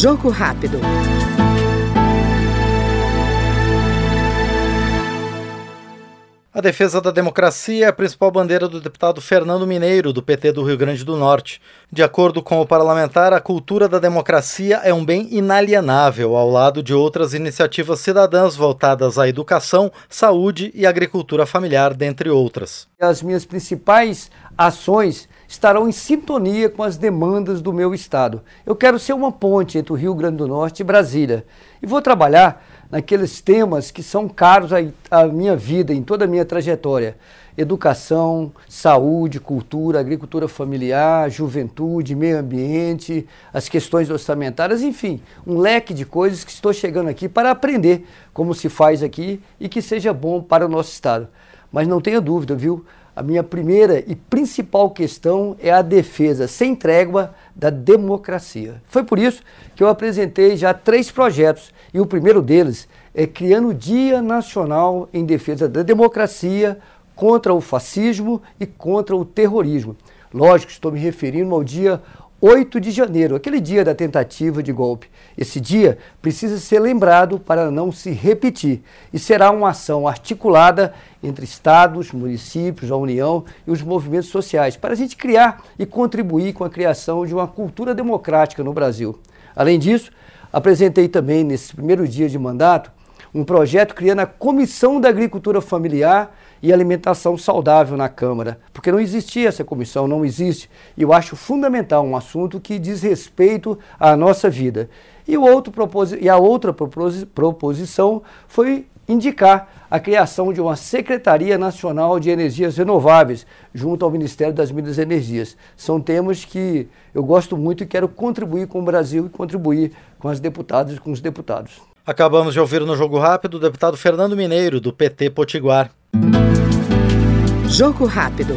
Jogo rápido. A defesa da democracia é a principal bandeira do deputado Fernando Mineiro, do PT do Rio Grande do Norte. De acordo com o parlamentar, a cultura da democracia é um bem inalienável, ao lado de outras iniciativas cidadãs voltadas à educação, saúde e agricultura familiar, dentre outras. As minhas principais ações estarão em sintonia com as demandas do meu Estado. Eu quero ser uma ponte entre o Rio Grande do Norte e Brasília. E vou trabalhar naqueles temas que são caros à, minha vida, em toda a minha trajetória. Educação, saúde, cultura, agricultura familiar, juventude, meio ambiente, as questões orçamentárias, enfim, um leque de coisas que estou chegando aqui para aprender como se faz aqui e que seja bom para o nosso Estado. Mas não tenha dúvida, viu? A minha primeira e principal questão é a defesa sem trégua da democracia. Foi por isso que eu apresentei já três projetos e o primeiro deles é criando o Dia Nacional em Defesa da Democracia contra o fascismo e contra o terrorismo. Lógico, estou me referindo ao dia 8 de janeiro, aquele dia da tentativa de golpe. Esse dia precisa ser lembrado para não se repetir e será uma ação articulada entre estados, municípios, a União e os movimentos sociais para a gente criar e contribuir com a criação de uma cultura democrática no Brasil. Além disso, apresentei também nesse primeiro dia de mandato um projeto criando a Comissão da Agricultura Familiar e Alimentação Saudável na Câmara, porque não existia essa comissão, não existe. E eu acho fundamental um assunto que diz respeito à nossa vida. E, o outro e a outra proposição foi indicar a criação de uma Secretaria Nacional de Energias Renováveis, junto ao Ministério das Minas e Energias. São temas que eu gosto muito e quero contribuir com o Brasil e contribuir com as deputadas e com os deputados. Acabamos de ouvir no Jogo Rápido o deputado Fernando Mineiro, do PT Potiguar. Jogo Rápido.